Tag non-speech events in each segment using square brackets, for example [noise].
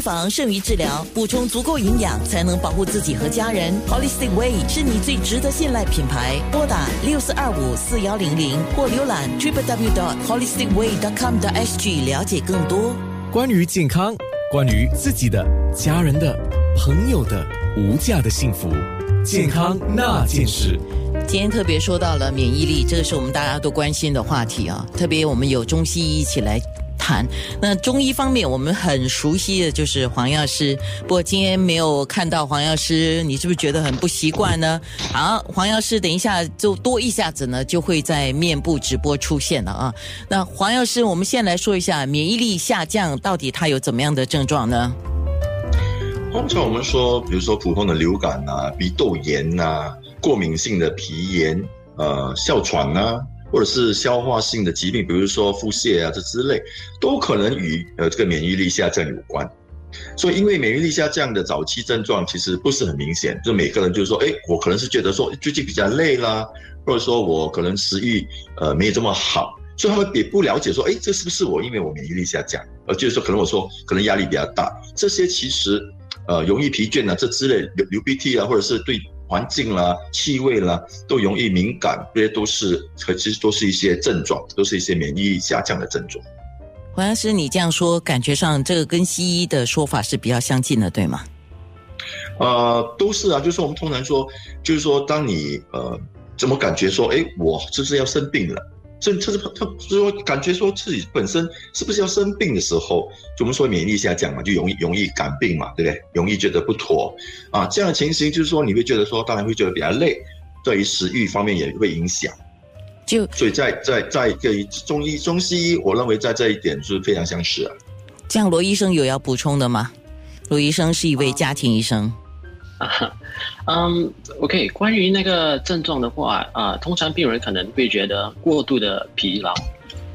防胜于治疗，补充足够营养才能保护自己和家人。Holistic Way 是你最值得信赖品牌。拨打六四二五四幺零零或浏览 trip w dot hollistic way dot com 的 sg 了解更多。关于健康，关于自己的、家人的、朋友的无价的幸福，健康那件事。今天特别说到了免疫力，这个是我们大家都关心的话题啊。特别我们有中西医一起来。那中医方面，我们很熟悉的就是黄药师。不过今天没有看到黄药师，你是不是觉得很不习惯呢？好，黄药师，等一下就多一下子呢，就会在面部直播出现了啊。那黄药师，我们先来说一下免疫力下降到底它有怎么样的症状呢？通常我们说，比如说普通的流感啊、鼻窦炎啊、过敏性的皮炎、呃哮喘啊。或者是消化性的疾病，比如说腹泻啊这之类，都可能与呃这个免疫力下降有关。所以，因为免疫力下降的早期症状其实不是很明显，就每个人就是说，哎，我可能是觉得说最近比较累啦，或者说我可能食欲呃没有这么好，所以他们也不了解说，哎，这是不是我因为我免疫力下降？呃，就是说可能我说可能压力比较大，这些其实呃容易疲倦啊这之类流流鼻涕啊，或者是对。环境啦、气味啦，都容易敏感，这些都是其实都是一些症状，都是一些免疫力下降的症状。黄老师，你这样说，感觉上这个跟西医的说法是比较相近的，对吗？呃，都是啊，就是我们通常说，就是说，当你呃怎么感觉说，哎，我是不是要生病了？这这是他就是说感觉说自己本身是不是要生病的时候，就我们说免疫力下降嘛，就容易容易感病嘛，对不对？容易觉得不妥啊，这样的情形就是说你会觉得说，当然会觉得比较累，对于食欲方面也会影响。就所以在在在对中医中西医，我认为在这一点是非常相似啊。这样罗医生有要补充的吗？罗医生是一位家庭医生。啊 [laughs] 嗯，OK，关于那个症状的话，啊，通常病人可能会觉得过度的疲劳，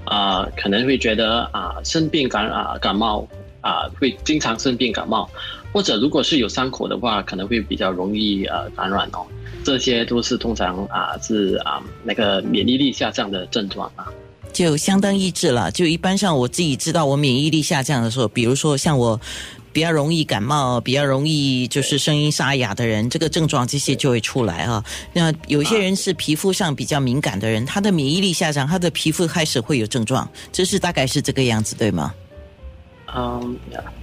啊，可能会觉得啊生病感啊感冒啊会经常生病感冒，或者如果是有伤口的话，可能会比较容易呃感染哦，这些都是通常啊是啊那个免疫力下降的症状啊，就相当抑制了。就一般上我自己知道我免疫力下降的时候，比如说像我。比较容易感冒，比较容易就是声音沙哑的人，这个症状这些就会出来啊。那有些人是皮肤上比较敏感的人，他的免疫力下降，他的皮肤开始会有症状，这是大概是这个样子，对吗？嗯，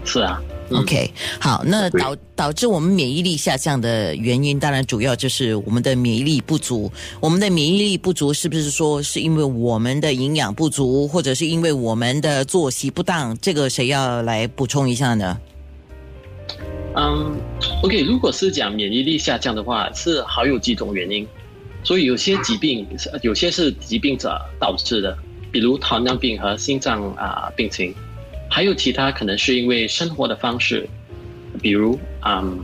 是啊。OK，好，那导导致我们免疫力下降的原因，当然主要就是我们的免疫力不足。我们的免疫力不足，是不是说是因为我们的营养不足，或者是因为我们的作息不当？这个谁要来补充一下呢？嗯，OK，如果是讲免疫力下降的话，是好有几种原因，所以有些疾病，有些是疾病者导致的，比如糖尿病和心脏啊病情，还有其他可能是因为生活的方式，比如嗯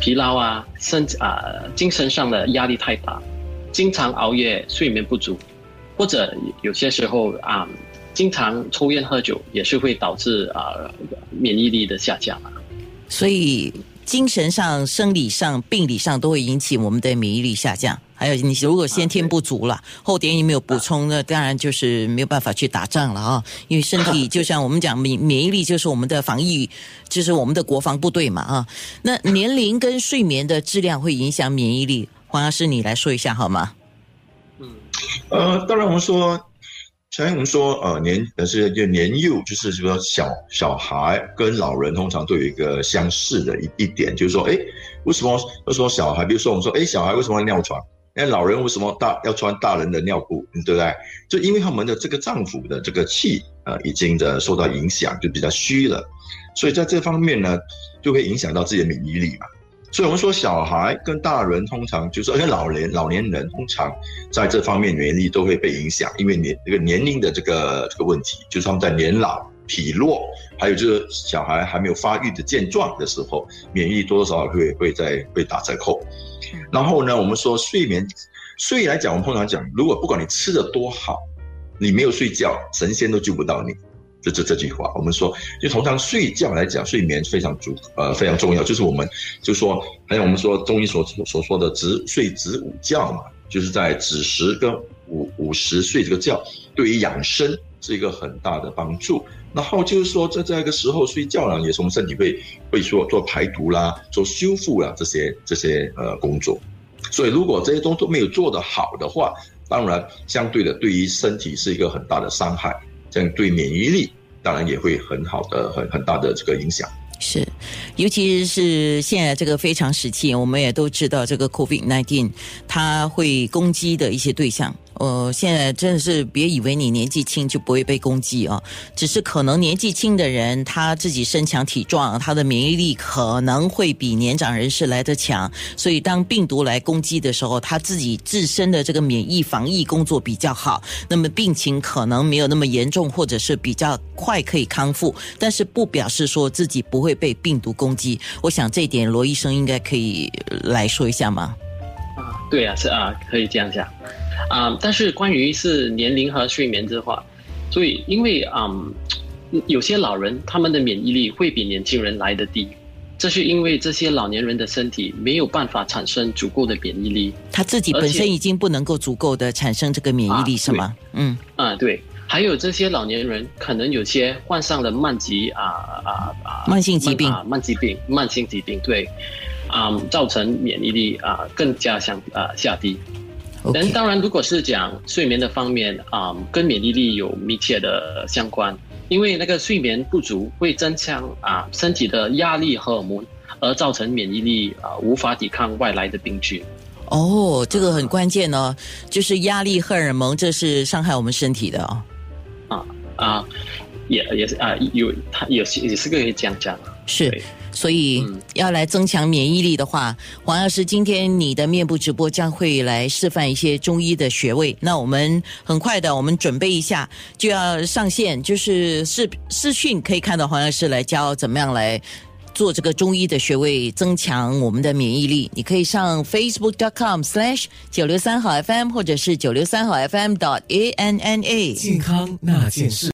疲劳啊，身啊精神上的压力太大，经常熬夜、睡眠不足，或者有些时候啊经常抽烟喝酒，也是会导致啊免疫力的下降啊。所以，精神上、生理上、病理上都会引起我们的免疫力下降。还有，你如果先天不足了，后天也没有补充，那当然就是没有办法去打仗了啊！因为身体就像我们讲免免疫力，就是我们的防疫，就是我们的国防部队嘛啊。那年龄跟睡眠的质量会影响免疫力，黄老师你来说一下好吗？嗯，呃，当然我们说。所以我们说，呃，年呃是就年幼，就是说小小孩跟老人通常都有一个相似的一一点，就是说，哎，为什么为什么小孩？比如说我们说，哎，小孩为什么要尿床？哎，老人为什么大要穿大人的尿布？对不对？就因为他们的这个脏腑的这个气，呃，已经的受到影响，就比较虚了，所以在这方面呢，就会影响到自己的免疫力嘛。所以我们说，小孩跟大人通常就是，而且老年老年人通常在这方面免疫力都会被影响，因为年这个年龄的这个这个问题，就是他们在年老体弱，还有就是小孩还没有发育的健壮的时候，免疫力多多少少会会在会打折扣。然后呢，我们说睡眠，睡来讲，我们通常讲，如果不管你吃的多好，你没有睡觉，神仙都救不到你。这这这句话，我们说，就通常睡觉来讲，睡眠非常足，呃，非常重要。就是我们就说，还有我们说中医所所说的子睡子午觉嘛，就是在子时跟午午时睡这个觉，对于养生是一个很大的帮助。然后就是说在这个时候睡觉呢，也是我们身体会会说做排毒啦、做修复啦这些这些呃工作。所以如果这些东西都没有做得好的话，当然相对的对于身体是一个很大的伤害，这样对免疫力当然也会很好的很很大的这个影响。是，尤其是现在这个非常时期，我们也都知道这个 COVID-19 它会攻击的一些对象。呃，现在真的是别以为你年纪轻就不会被攻击啊，只是可能年纪轻的人他自己身强体壮，他的免疫力可能会比年长人士来得强，所以当病毒来攻击的时候，他自己自身的这个免疫防疫工作比较好，那么病情可能没有那么严重，或者是比较快可以康复，但是不表示说自己不会被病毒攻击。我想这一点罗医生应该可以来说一下吗？啊，对啊，是啊，可以这样讲。啊，但是关于是年龄和睡眠的话，所以因为啊，有些老人他们的免疫力会比年轻人来的低，这是因为这些老年人的身体没有办法产生足够的免疫力，他自己本身已经不能够足够的产生这个免疫力，是吗？嗯，啊，对，还有这些老年人可能有些患上了慢疾啊啊啊，慢性疾病啊，慢疾病，慢性疾病，对，啊，造成免疫力啊更加相啊下低。但当然，如果是讲睡眠的方面啊，跟免疫力有密切的相关，因为那个睡眠不足会增强啊身体的压力荷尔蒙，而造成免疫力啊无法抵抗外来的病菌。哦，这个很关键哦，就是压力荷尔蒙，这是伤害我们身体的哦。啊啊，也也是啊，有它也是也是可以这样讲，是。所以要来增强免疫力的话，黄药师，今天你的面部直播将会来示范一些中医的穴位。那我们很快的，我们准备一下就要上线，就是视视讯可以看到黄药师来教怎么样来做这个中医的穴位，增强我们的免疫力。你可以上 facebook.com/slash 九六三号 FM 或者是九六三号 FM dot a n n a 健康那件事。